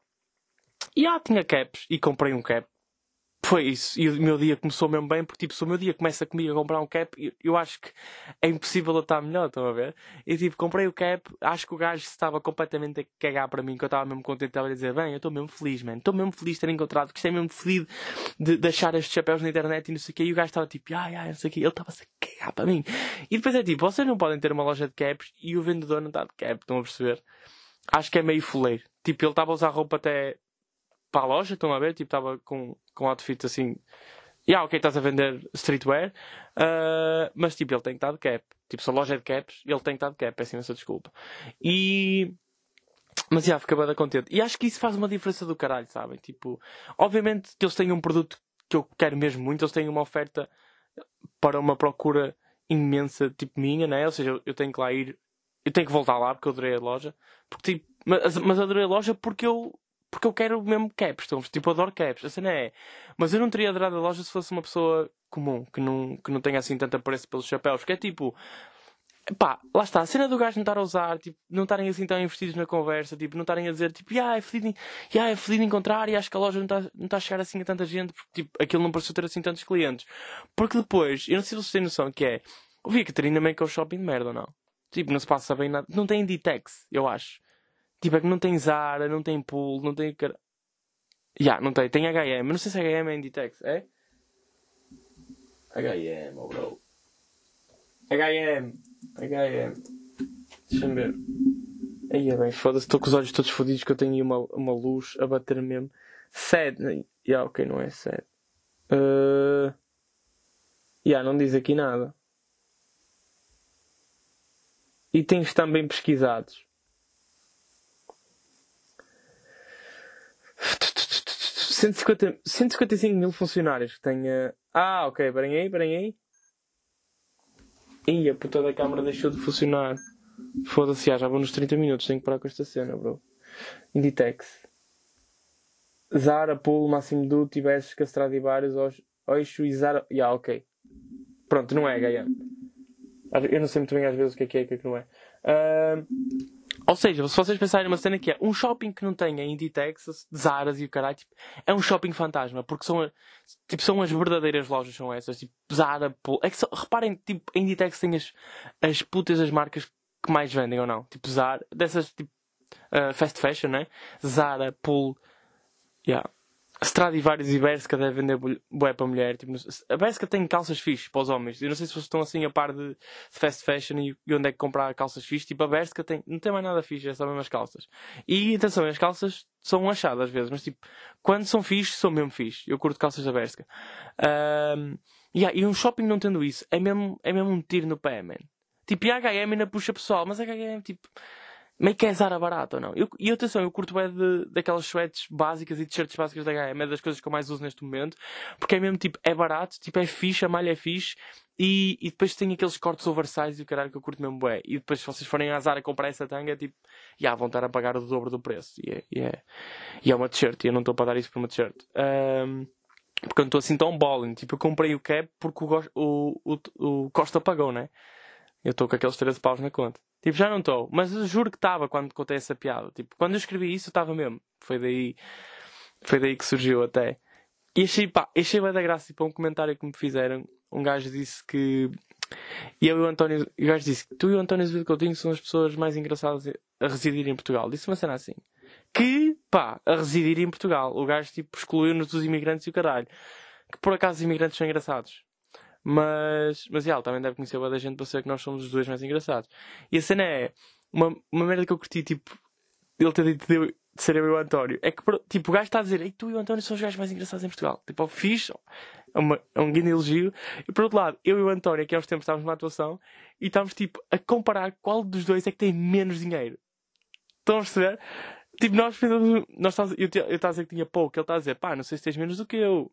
e ah, tinha caps e comprei um cap foi isso. E o meu dia começou mesmo bem, porque tipo, se o meu dia começa comigo a comprar um cap, eu, eu acho que é impossível eu estar melhor, estão a ver? E tipo, comprei o cap, acho que o gajo estava completamente a cagar para mim, que eu estava mesmo contente, estava a dizer, bem, eu estou mesmo feliz, mano, estou mesmo feliz de ter encontrado, isto é mesmo feliz de, de achar estes chapéus na internet e não sei o quê, e o gajo estava tipo, ai, ai, não sei o quê, ele estava-se a cagar para mim. E depois é tipo, vocês não podem ter uma loja de caps e o vendedor não está de cap, estão a perceber? Acho que é meio fuleiro. Tipo, ele estava a usar roupa até para a loja, estão a ver? Tipo, estava com, com outfit assim. Yeah, ok, estás a vender streetwear, uh, mas tipo, ele tem que estar de cap. Tipo, se a loja é de caps, ele tem que estar de cap, peço imensa desculpa. E. Mas já, yeah, fica contente. E acho que isso faz uma diferença do caralho, sabem? Tipo, obviamente que eles têm um produto que eu quero mesmo muito, eles têm uma oferta para uma procura imensa, tipo minha, né? Ou seja, eu, eu tenho que lá ir, eu tenho que voltar lá porque eu adorei a loja. Porque, tipo, mas, mas adorei a loja porque eu porque eu quero mesmo caps, então, tipo, adoro caps, a cena é. Mas eu não teria adorado a loja se fosse uma pessoa comum, que não, que não tenha assim tanto apreço pelos chapéus, porque é tipo. pá, lá está, a cena do gajo não estar a usar, tipo, não estarem assim tão investidos na conversa, tipo, não estarem a dizer, tipo, ah, é fedido, yeah, é fedido encontrar e acho que a loja não está não tá a chegar assim a tanta gente, porque, tipo, aquilo não pareceu ter assim tantos clientes. Porque depois, eu não sei se vocês têm noção que é, o Via Catarina meio que é um shopping de merda ou não? Tipo, não se passa bem nada, não tem Inditex, eu acho. Tipo, é que não tem Zara, não tem Pool, não tem... Já, yeah, não tem, tem H&M, não sei se H&M é Inditex, é? H&M, oh bro. H&M. H&M. Deixa-me ver. Aí é bem, foda-se, estou com os olhos todos fodidos que eu tenho aí uma, uma luz a bater mesmo. Sad. Yeah, ok, não é sad. Uh... Yeah, não diz aqui nada. Itens também pesquisados. 150, 155 mil funcionários que tenha. Ah, ok, parem aí. Ih, a puta da câmara deixou de funcionar. Foda-se, já vou nos 30 minutos, tenho que parar com esta cena, bro. Inditex. Zara, Pool, Máximo Duty, Bershka, Stradivarius, Oixo e Zara. Ya, yeah, ok. Pronto, não é H&M. Eu não sei muito bem às vezes o que é que é e o que é que não é. Uh, ou seja, se vocês pensarem numa cena que é um shopping que não tenha Inditex, Zaras e o caralho, tipo, é um shopping fantasma, porque são, tipo, são as verdadeiras lojas, são essas, tipo, Zara, Pol... É que só, reparem, tipo, a Inditex tem as, as putas, as marcas que mais vendem ou não. Tipo, Zara, dessas, tipo, uh, fast fashion, né? Zara, Pool, yeah. Stradivarius e Berska devem vender bué para mulher. Tipo, a Berska tem calças fixes para os homens. Eu não sei se vocês estão assim a par de fast fashion e, onde é que comprar calças fixes. Tipo, a Berska tem, não tem mais nada fixe, é só mesmo as calças. E atenção, as calças são achadas às vezes, mas tipo, quando são fixes, são mesmo fixes. Eu curto calças da Berska. Um, yeah, e um shopping não tendo isso, é mesmo, é mesmo um tiro no pé, man. Tipo, e a HM ainda puxa pessoal, mas a HM, tipo, meio que é Zara barato ou não. Eu, e atenção, eu curto bem de, daquelas sweats básicas e t-shirts básicas da H&M, é das coisas que eu mais uso neste momento, porque é mesmo tipo, é barato, tipo, é fixe, a malha é fixe, e, e depois tem aqueles cortes oversize e o caralho que eu curto mesmo bem. E depois se vocês forem à Zara comprar essa tanga, tipo, já vão estar a pagar o dobro do preço. E é, e é, e é uma t-shirt, e eu não estou para dar isso por uma t-shirt. Um, porque eu não estou assim tão balling. Tipo, eu comprei o cap porque o, o, o, o Costa pagou, né? Eu estou com aqueles 13 paus na conta. Tipo, já não estou. Mas eu juro que estava quando contei essa piada. Tipo, quando eu escrevi isso, estava mesmo. Foi daí, foi daí que surgiu até. E achei, pá, achei bem da graça, tipo, um comentário que me fizeram. Um gajo disse que. E eu e o António. O gajo disse que tu e o António Azevedo Coutinho são as pessoas mais engraçadas a residir em Portugal. Disse uma cena assim. Que, pá, a residir em Portugal. O gajo, tipo, excluiu-nos dos imigrantes e o caralho. Que por acaso os imigrantes são engraçados. Mas, mas yeah, ele também deve conhecer a da gente para saber que nós somos os dois mais engraçados. E a cena é uma, uma merda que eu curti, tipo, ele ter dito de, de ser eu e o António. É que, tipo, o gajo está a dizer, Ei, tu e o António são os gajos mais engraçados em Portugal. Tipo, fixe, é, uma, é um grande elogio. E por outro lado, eu e o António, aqui há uns tempos estávamos numa atuação e estávamos, tipo, a comparar qual dos dois é que tem menos dinheiro. Estão a perceber? Tipo, nós fizemos. Nós eu estava a dizer que tinha pouco, ele está a dizer, pá, não sei se tens menos do que eu.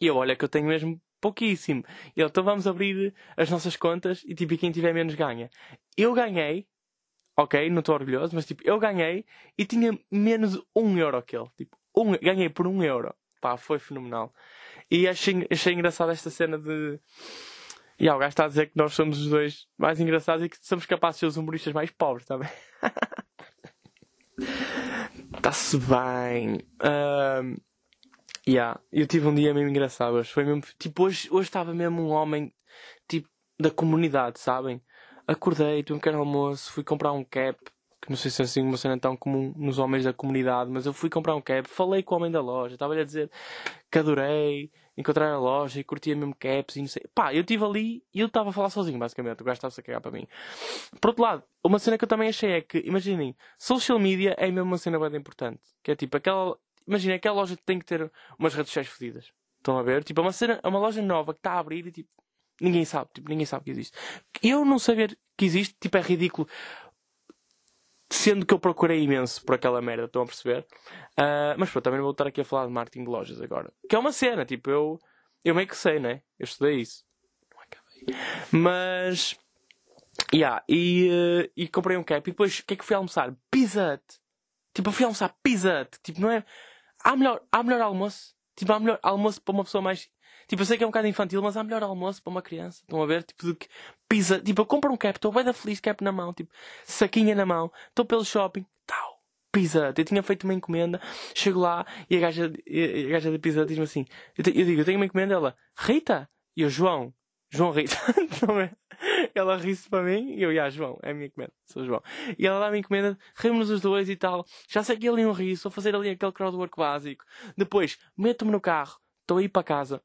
E eu, olha, que eu tenho mesmo pouquíssimo. Ele, então vamos abrir as nossas contas e tipo, quem tiver menos ganha. Eu ganhei, ok, não estou orgulhoso, mas tipo, eu ganhei e tinha menos um euro que ele. Tipo, um, ganhei por um euro. Pá, foi fenomenal. E achei, achei engraçado esta cena de. E yeah, o gajo está a dizer que nós somos os dois mais engraçados e que somos capazes de ser os humoristas mais pobres também. Está-se bem. Um, Yeah. Eu tive um dia mesmo engraçado hoje. Foi mesmo, tipo, hoje, hoje estava mesmo um homem, tipo, da comunidade, sabem? Acordei, tive um pequeno almoço, fui comprar um cap, que não sei se é assim uma cena tão comum nos homens da comunidade, mas eu fui comprar um cap, falei com o homem da loja, estava-lhe a dizer que adorei encontrar a loja e curtia mesmo caps e não sei. Pá, eu estive ali e eu estava a falar sozinho, basicamente. O gajo estava-se a cagar para mim. Por outro lado, uma cena que eu também achei é que, imaginem, social media é mesmo uma cena bem importante. Que é tipo aquela Imagina, aquela loja tem que ter umas redes sociais fodidas. Estão a ver? Tipo, é uma, cena, é uma loja nova que está a abrir e tipo, ninguém sabe. Tipo, ninguém sabe que existe. Eu não saber que existe, tipo, é ridículo. Sendo que eu procurei imenso por aquela merda, estão a perceber? Uh, mas pronto, também vou estar aqui a falar de marketing de lojas agora. Que é uma cena, tipo, eu, eu meio que sei, né? Eu estudei isso. Não acabei. Mas. Yeah, e, uh, e comprei um cap e depois o que é que fui almoçar? Pizza. Tipo, eu fui almoçar Pizza. Tipo, não é há melhor, há melhor almoço. Tipo, há melhor almoço para uma pessoa mais. Tipo, eu sei que é um bocado infantil, mas há melhor almoço para uma criança. Estão a ver? Tipo, do que pizza. Tipo, eu compro um cap, estou bem da feliz, cap na mão, tipo, saquinha na mão, estou pelo shopping, tal. Pizza. Eu tinha feito uma encomenda, chego lá e a gaja, a gaja da pizza diz-me assim: eu, te, eu digo, eu tenho uma encomenda, ela, Rita? E eu, João, João Rita. Estão a ver? ela ri-se para mim e eu, já, João, é a minha encomenda, sou João. E ela dá-me encomenda, rimos os dois e tal. Já sei que ali um ri, sou fazer ali aquele crowdwork básico. Depois, meto-me no carro, estou a ir para casa.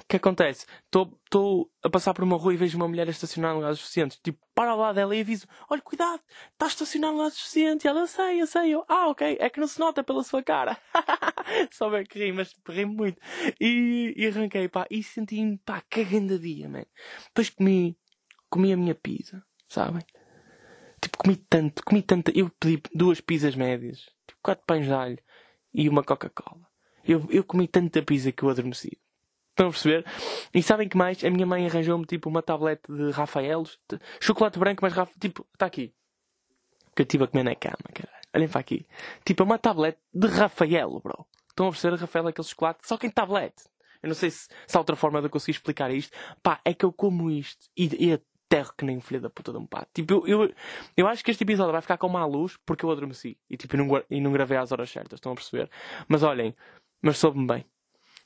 O que acontece? Estou a passar por uma rua e vejo uma mulher estacionar no lado suficiente. Tipo, para lá dela e aviso: Olha, cuidado, está a estacionar no lado suficiente. E ela, sei, eu sei. Eu, ah, ok, é que não se nota pela sua cara. Só bem que ri, mas ri muito. E, e arranquei, pá, e senti-me, pá, cagando dia, man. Depois comi comi a minha pizza, sabem? Tipo, comi tanto, comi tanto. Eu pedi duas pizzas médias, tipo, quatro pães de alho e uma Coca-Cola. Eu, eu comi tanta pizza que eu adormeci. Estão a perceber? E sabem que mais? A minha mãe arranjou-me tipo uma tablete de Rafaelos, de chocolate branco, mas Rafa, tipo, está aqui. Que eu estive a comer na cama, caralho. Olhem para aqui. Tipo, é uma tablete de Rafaelo, bro. Estão a perceber? Rafael é aquele chocolate, só que em tablete. Eu não sei se, se há outra forma de eu conseguir explicar isto. Pá, é que eu como isto. E, e terro que nem filho da puta de um pato. Tipo, eu, eu, eu acho que este episódio vai ficar com má luz porque eu adormeci. E tipo, não, e não gravei às horas certas, estão a perceber? Mas olhem, mas soube-me bem.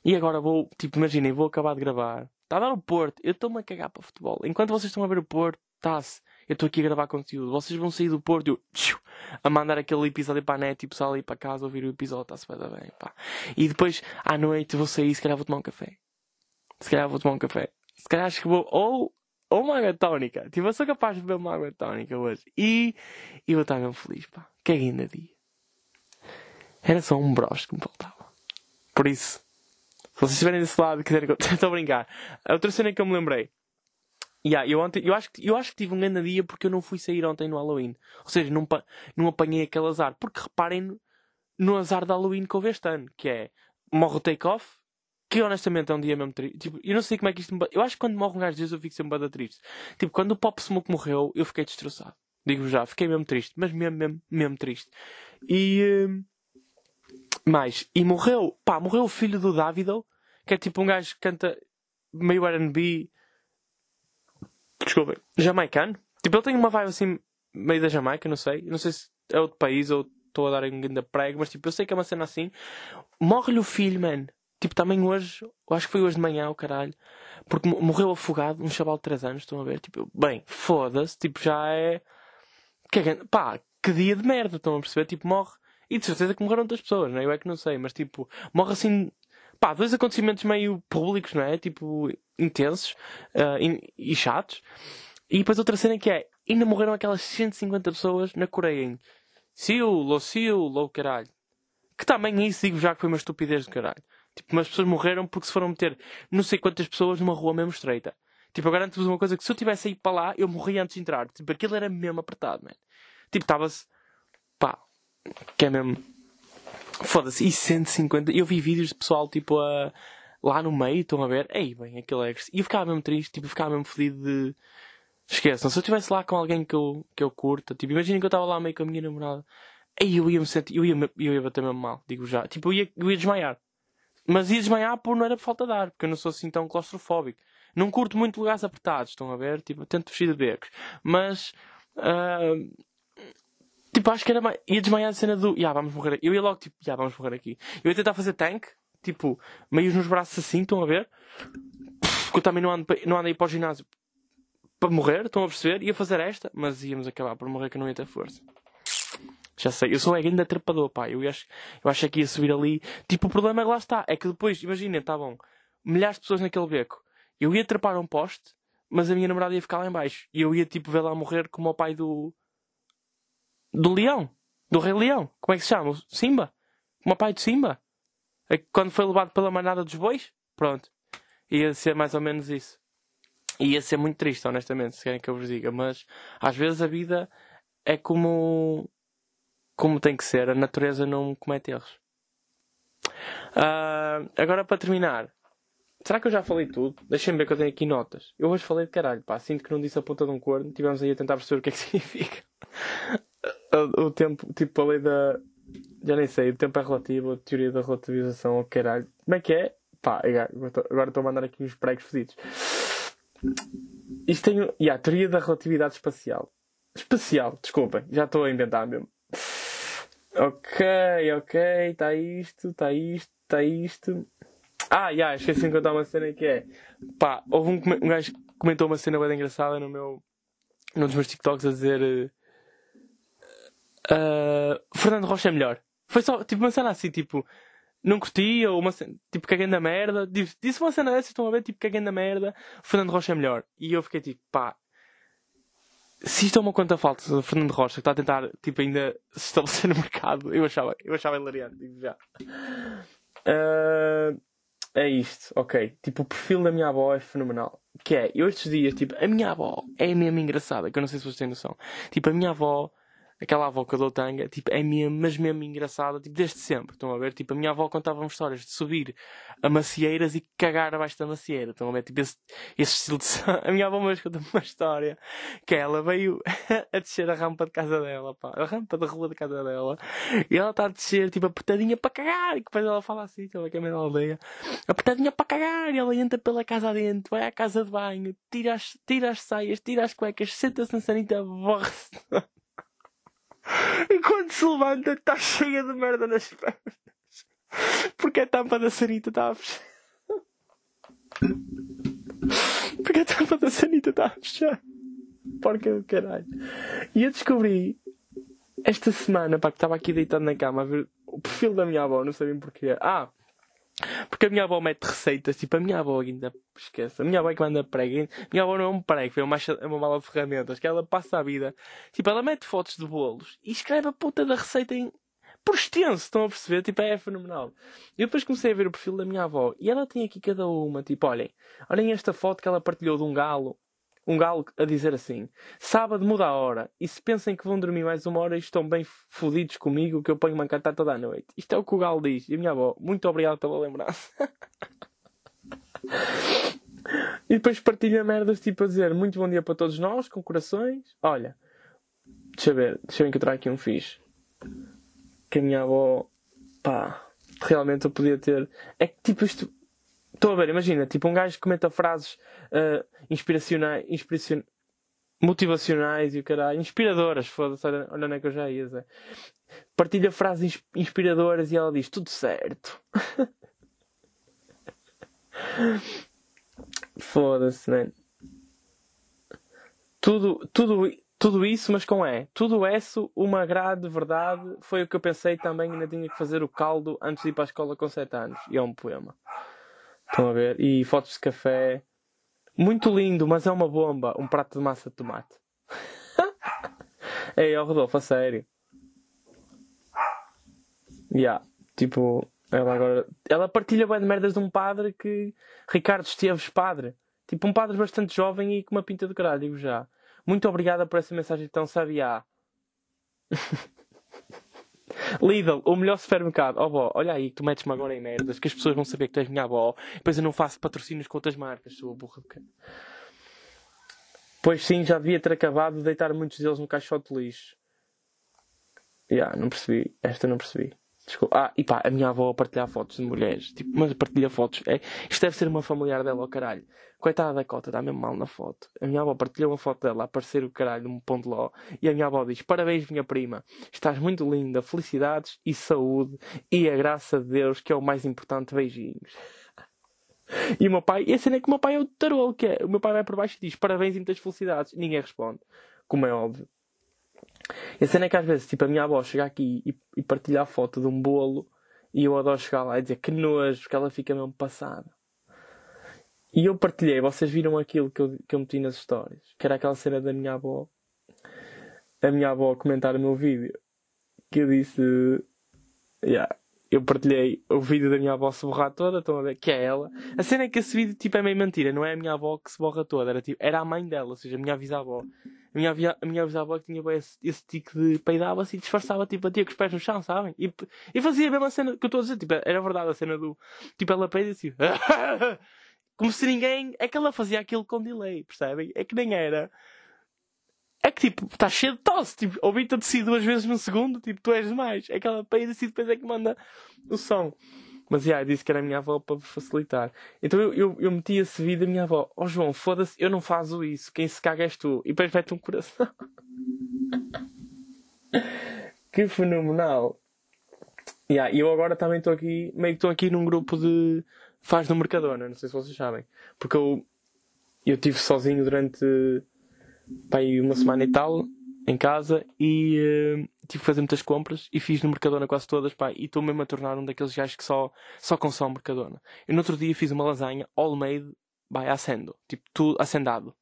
E agora vou, tipo, imaginem, vou acabar de gravar. Está a dar o Porto, eu estou-me a cagar para o futebol. Enquanto vocês estão a ver o Porto, está-se. Eu estou aqui a gravar conteúdo. Vocês vão sair do Porto eu, tchiu, a mandar aquele episódio para a net e o pessoal ir para casa ouvir o episódio, está-se bem, pá. E depois, à noite, vou sair, se calhar vou tomar um café. Se calhar vou tomar um café. Se calhar acho que vou, ou ou uma água tónica. Tipo, eu sou capaz de beber uma água tónica hoje. E, e vou estar mesmo feliz, pá. Que ainda dia. Era só um broche que me faltava. Por isso, se vocês estiverem desse lado e quiserem. Estou a brincar. A outra cena que eu me lembrei. Yeah, eu, ontem, eu, acho que, eu acho que tive um grande dia porque eu não fui sair ontem no Halloween. Ou seja, não, não apanhei aquele azar. Porque reparem no, no azar de Halloween que houve este ano. Que é, morre o take-off que honestamente é um dia mesmo triste. Tipo, eu não sei como é que isto me. Eu acho que quando morre um gajo desses eu fico sempre bada triste. Tipo, quando o Pop Smoke morreu, eu fiquei destroçado. Digo já, fiquei mesmo triste. Mas mesmo, mesmo, mesmo triste. E. Uh... Mais. E morreu. Pá, morreu o filho do Davido, que é tipo um gajo que canta meio RB. Desculpem. Jamaicano. Tipo, ele tem uma vibe assim, meio da Jamaica, não sei. Não sei se é outro país ou estou a dar um grande prego, mas tipo, eu sei que é uma cena assim. Morre-lhe o filho, man. Tipo, também hoje, eu acho que foi hoje de manhã, o caralho, porque morreu afogado um chaval de 3 anos, estão a ver? Tipo, bem, foda-se, tipo, já é. Que, pá, que dia de merda, estão a perceber? Tipo, morre. E de certeza que morreram outras pessoas, não é? Eu é que não sei, mas tipo, morre assim. Pá, dois acontecimentos meio públicos, não é? Tipo, intensos uh, e, e chatos. E depois outra cena que é, ainda morreram aquelas 150 pessoas na Coreia em Seul, Seul, ou caralho. Que também isso digo já que foi uma estupidez do caralho. Tipo, mas pessoas morreram porque se foram meter não sei quantas pessoas numa rua mesmo estreita. Tipo, eu garanto-vos uma coisa que se eu tivesse ido para lá, eu morria antes de entrar. Tipo, aquilo era mesmo apertado, man. Tipo, estava-se. Pá. Que é mesmo. Foda-se. E 150. Eu vi vídeos de pessoal, tipo, a... lá no meio, estão a ver. Ei, bem, aquilo é. E eu ficava mesmo triste, tipo, eu ficava mesmo fodido de. Esqueçam, se eu estivesse lá com alguém que eu, que eu curta, tipo, imaginem que eu estava lá meio com a minha namorada. Ei, eu ia me sentir. Eu ia, eu ia bater mesmo mal, digo já. Tipo, eu ia, eu ia desmaiar. Mas ia desmaiar por não era por falta de ar, porque eu não sou assim tão claustrofóbico. Não curto muito lugares apertados, estão a ver? Tipo, tento fugir de becos. Mas. Uh, tipo, acho que era mais. Ia desmaiar a cena do. Ya, vamos morrer aqui. Eu ia logo, tipo, ya, vamos morrer aqui. Eu ia tentar fazer tank, tipo, meio nos braços assim, estão a ver? Porque eu também não ando, não ando aí para o ginásio para morrer, estão a perceber? Ia fazer esta, mas íamos acabar por morrer que não ia ter força. Já sei, eu sou ainda trepador, pá. Eu acho, eu acho que ia subir ali. Tipo, o problema é que lá está. É que depois, imaginem, tá bom, milhares de pessoas naquele beco. Eu ia trepar um poste, mas a minha namorada ia ficar lá em baixo. E eu ia, tipo, ver lá morrer como o pai do. do leão. Do Rei Leão. Como é que se chama? Simba. Como o pai de Simba. É quando foi levado pela manada dos bois. Pronto. Ia ser mais ou menos isso. Ia ser muito triste, honestamente, se querem que eu vos diga. Mas às vezes a vida é como como tem que ser, a natureza não comete erros. Uh, agora para terminar, será que eu já falei tudo? Deixem-me ver que eu tenho aqui notas. Eu hoje falei de caralho, pá, sinto que não disse a ponta de um corno, tivemos aí a tentar perceber o que é que significa. o, o tempo, tipo, falei da. Já nem sei, o tempo é relativo, a teoria da relativização, o caralho. Como é que é? Pá, agora estou a mandar aqui uns pregos fedidos. Isto tem. Yeah, teoria da relatividade espacial. Espacial, desculpem, já estou a inventar mesmo. Ok, ok, está isto, está isto, está isto. Ah, já, yeah, esqueci de contar uma cena que é. Pá, houve um, um gajo que comentou uma cena bem engraçada no meu. num dos meus TikToks a dizer. Uh, Fernando Rocha é melhor. Foi só, tipo, uma cena assim, tipo não curtia, ou uma cena, tipo, caguei na merda. Disse, uma cena dessa, estão a ver, tipo, caguei na merda. Fernando Rocha é melhor. E eu fiquei tipo, pá. Se isto é uma conta falta do Fernando Rocha que está a tentar, tipo, ainda se estabelecer no mercado, eu achava, eu achava hilariante, digo já. Uh, é isto, ok. Tipo, o perfil da minha avó é fenomenal. Que é, eu estes dias, tipo, a minha avó é mesmo engraçada, que eu não sei se vocês têm noção. Tipo, a minha avó aquela avó que eu dou tanga, tipo, é mesmo, mas mesmo engraçada, tipo, desde sempre. Estão a ver? Tipo, a minha avó contava-me histórias de subir a macieiras e cagar abaixo da macieira. Estão a ver? Tipo, esse, esse estilo de. A minha avó me conta uma história que ela veio a descer a rampa de casa dela, pá, a rampa da rua de casa dela, e ela está a descer, tipo, apertadinha para cagar, e depois ela fala assim, ela que é meio da aldeia, apertadinha para cagar, e ela entra pela casa adentro, vai à casa de banho, tira as, tira as saias, tira as cuecas, senta-se na sanita, borra-se. E quando se levanta, está cheia de merda nas pernas. Porque a tampa da sanita está. Porque a tampa da sanita está a fechar. Porca do caralho. E eu descobri esta semana, pá, que estava aqui deitado na cama a ver o perfil da minha avó, não sabem porquê. Ah, porque a minha avó mete receitas, tipo, a minha avó ainda esquece. A minha avó é que manda prego. A minha avó não é um prego, é uma, é uma mala de ferramentas, que ela passa a vida. Tipo, ela mete fotos de bolos e escreve a puta da receita em. Por extenso, estão a perceber? Tipo, é fenomenal. E depois comecei a ver o perfil da minha avó e ela tem aqui cada uma, tipo, olhem, olhem esta foto que ela partilhou de um galo um galo a dizer assim: Sábado muda a hora, e se pensem que vão dormir mais uma hora estão bem fodidos comigo, que eu ponho uma cantar toda a noite. Isto é o que o galo diz. E a minha avó, muito obrigado pela lembrança. e depois partilha merdas tipo a dizer: Muito bom dia para todos nós, com corações. Olha, deixa eu ver, deixa eu encontrar aqui um fixe. Que a minha avó, pá, realmente eu podia ter. É que tipo isto Estou a ver, imagina, tipo um gajo que comenta frases uh, inspiracionais, inspiracion... motivacionais e o caralho, inspiradoras, foda-se, olha, onde é que eu já ia dizer. Partilha frases inspiradoras e ela diz tudo certo. Foda-se, né? Tudo, tudo, tudo isso, mas com E. Tudo isso, uma grade verdade, foi o que eu pensei também. Ainda tinha que fazer o caldo antes de ir para a escola com 7 anos. E é um poema. Estão a ver? E fotos de café. Muito lindo, mas é uma bomba. Um prato de massa de tomate. Ei, ó Rodolfo, a sério. Yeah, tipo, ela agora. Ela partilha bem de merdas de um padre que. Ricardo Esteves, padre. Tipo, um padre bastante jovem e com uma pinta de caralho, digo já. Muito obrigada por essa mensagem tão sabiá. Lidl, o melhor supermercado. Oh, bó, olha aí, tu metes-me agora em merdas, que as pessoas vão saber que tu és minha avó. Depois eu não faço patrocínios com outras marcas, sua burra Pois sim, já devia ter acabado de deitar muitos deles no caixote de lixo. Já, yeah, não percebi. Esta não percebi. Desculpa. Ah, e pá, a minha avó a partilhar fotos de mulheres. Tipo, mas partilha fotos. É, isto deve ser uma familiar dela, ao caralho. Coitada da cota, dá mesmo mal na foto. A minha avó partilhou uma foto dela a aparecer o caralho num ponto ló. E a minha avó diz: Parabéns, minha prima. Estás muito linda. Felicidades e saúde. E a graça de Deus, que é o mais importante. Beijinhos. E o meu pai, e a cena é que o meu pai é o tarolo, que é. O meu pai vai por baixo e diz: Parabéns e muitas felicidades. Ninguém responde. Como é óbvio. E a cena é que às vezes, tipo, a minha avó chega aqui e, e partilha a foto de um bolo e eu adoro chegar lá e dizer que nojo, que ela fica mesmo passada. E eu partilhei, vocês viram aquilo que eu, que eu meti nas histórias, que era aquela cena da minha avó, a minha avó comentar o meu vídeo, que eu disse, yeah, eu partilhei o vídeo da minha avó se borrar toda, estão a ver, que é ela. A cena é que esse vídeo, tipo, é meio mentira, não é a minha avó que se borra toda, era, tipo, era a mãe dela, ou seja, a minha bisavó. A minha, avia, a minha bisavó tinha esse, esse tique de peidava-se e disfarçava, tipo, batia com os pés no chão, sabem? E, e fazia a mesma cena que eu estou a dizer, tipo, era verdade a cena do, tipo, ela peida assim, como se ninguém, é que ela fazia aquilo com delay, percebem? É que nem era. É que tipo, está cheio de tosse, tipo, ouvi-te a descer duas vezes no segundo, tipo, tu és demais. É que ela peida-se e depois é que manda o som. Mas, yeah, disse que era a minha avó para facilitar. Então eu, eu, eu meti esse vídeo da minha avó. Ó oh, João, foda-se, eu não faço isso. Quem se caga és tu. E depois mete um coração. que fenomenal. Yeah, e eu agora também estou aqui, meio que estou aqui num grupo de faz no Mercadona, não sei se vocês sabem. Porque eu, eu estive sozinho durante pá, uma semana e tal em casa e uh, tive que fazer muitas compras e fiz no Mercadona quase todas, pá, e estou mesmo a tornar um daqueles gajos que só, só consome Mercadona. Eu no outro dia fiz uma lasanha all made by Acendo, tipo, tudo acendado.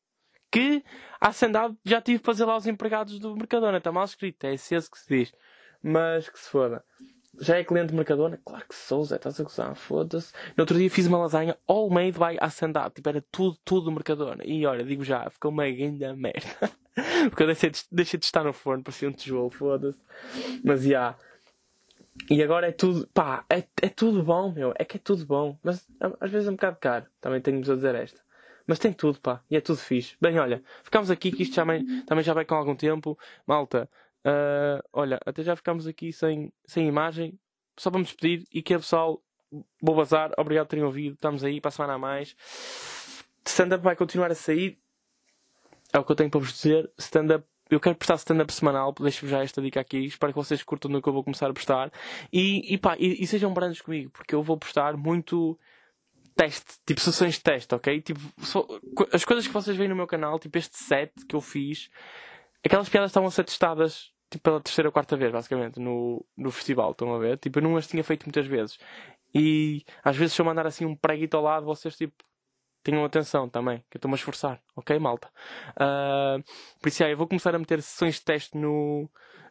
Que acendado já tive que fazer lá os empregados do Mercadona, está mal escrito, é esse que se diz. Mas que se foda. Já é cliente de Mercadona? Claro que sou, Zé, estás a gozar, foda-se. No outro dia fiz uma lasanha all made by Acendado, tipo, era tudo, tudo do Mercadona. E olha, digo já, ficou uma grande merda. Porque eu deixei de, deixei de estar no forno, parecia um tijolo, foda-se. Mas já. E agora é tudo, pá, é, é tudo bom, meu. É que é tudo bom. Mas às vezes é um bocado caro. Também tenho-vos a dizer esta. Mas tem tudo, pá. E é tudo fixe. Bem, olha, ficamos aqui que isto também, também já vai com algum tempo. Malta, uh, olha, até já ficamos aqui sem, sem imagem. Só para me despedir e que é pessoal. Vou bazar. Obrigado por terem ouvido. Estamos aí para a semana a mais. Stand-up vai continuar a sair é o que eu tenho para vos dizer. Stand-up eu quero prestar stand-up semanal, deixo-vos já esta dica aqui, espero que vocês curtam no que eu vou começar a prestar. E, e pá, e, e sejam brandos comigo, porque eu vou prestar muito teste, tipo sessões de teste, ok? Tipo, as coisas que vocês veem no meu canal, tipo este set que eu fiz, aquelas piadas estavam a ser testadas tipo pela terceira ou quarta vez, basicamente, no, no festival, estão a ver? Tipo, eu não as tinha feito muitas vezes. E às vezes se eu mandar assim um preguito ao lado, vocês tipo tenham atenção também, que eu estou-me a esforçar, ok, malta? Uh, por isso, aí, eu vou começar a meter sessões de teste no,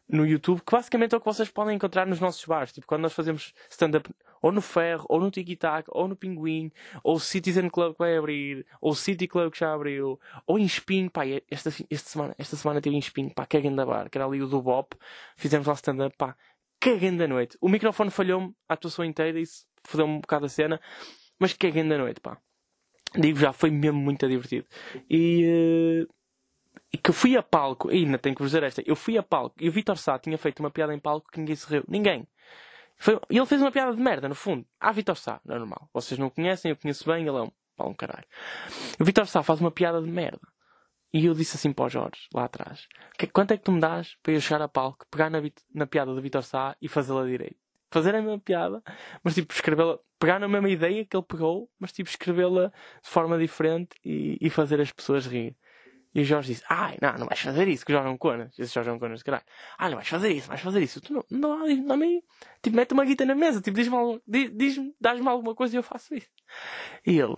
no YouTube, que basicamente é o que vocês podem encontrar nos nossos bares. Tipo, quando nós fazemos stand-up ou no Ferro, ou no Tiki Tac, ou no Pinguim, ou Citizen Club que vai abrir, ou City Club que já abriu, ou em Espinho, pá, esta, esta semana, esta semana teve em Espinho, pá, que é da bar, que era ali o do Bop, fizemos lá stand-up, pá, que da noite. O microfone falhou-me a atuação inteira, isso fodeu-me um bocado a cena, mas que da noite, pá. Digo já, foi mesmo muito divertido. E, uh, e que eu fui a palco, e ainda tenho que vos dizer esta, eu fui a palco e o Vitor Sá tinha feito uma piada em palco que ninguém se riu. Ninguém. Foi, e ele fez uma piada de merda, no fundo. Ah, Vitor Sá, não é normal. Vocês não o conhecem, eu conheço bem, ele é um pau um caralho. O Vitor Sá faz uma piada de merda. E eu disse assim para o Jorge, lá atrás: que, quanto é que tu me dás para eu chegar a palco, pegar na, na piada do Vitor Sá e fazê-la direito? Fazer a mesma piada, mas tipo escrevê-la, pegar na mesma ideia que ele pegou, mas tipo escrevê-la de forma diferente e, e fazer as pessoas rir. E o Jorge disse: Ai, não, não vais fazer isso, que Jorge é um conas. Esse Jorge é um conas, caralho. Ah, não vais fazer isso, vais fazer isso. Tu não, não, não, não tipo, mete uma guita na mesa, tipo, diz-me, diz, dás-me alguma coisa e eu faço isso. E ele: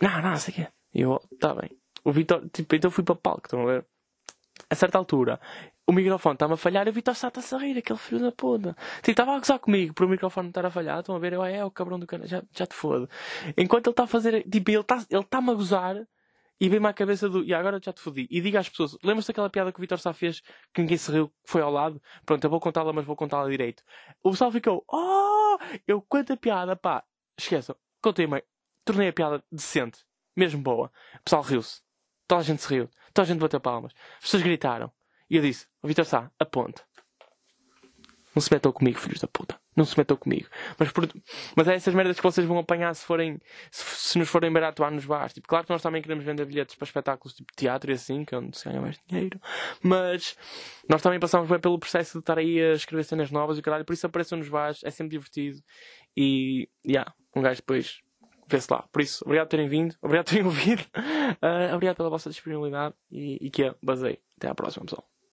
Não, não, sei o quê. E eu: Tá bem. O Vitor, tipo, então fui para o palco, estão a ver? A certa altura, o microfone está-me a falhar o Vitor está-se a rir, aquele filho da puta. Tipo, estava a gozar comigo por o microfone estar a falhar. Estão a ver? Eu, ah, é o cabrão do canal, já, já te foda. Enquanto ele está a fazer, tipo, ele está-me ele tá a gozar e vem-me à cabeça do, e agora já te fodi. E diga às pessoas, lembras-te daquela piada que o Vitor Sá fez, que ninguém se riu, que foi ao lado? Pronto, eu vou contá-la, mas vou contá-la direito. O pessoal ficou, oh! Eu conto a piada, pá, esqueçam, contei-me, tornei a piada decente, mesmo boa. O pessoal riu-se. Toda a gente se riu. Toda a gente bateu palmas. As pessoas gritaram. E eu disse: O Vitor Sá, aponta. Não se metam comigo, filhos da puta. Não se metam comigo. Mas, por... Mas é essas merdas que vocês vão apanhar se forem. Se, se nos forem ver atuar nos bares. Tipo, claro que nós também queremos vender bilhetes para espetáculos tipo teatro e assim, que é onde se ganha mais dinheiro. Mas nós também passamos bem pelo processo de estar aí a escrever cenas novas e caralho. Por isso apareçam nos bares, é sempre divertido. E, yeah, um gajo depois vê-se lá. Por isso, obrigado por terem vindo, obrigado por terem ouvido, uh, obrigado pela vossa disponibilidade e, e que é, basei. Até à próxima, pessoal.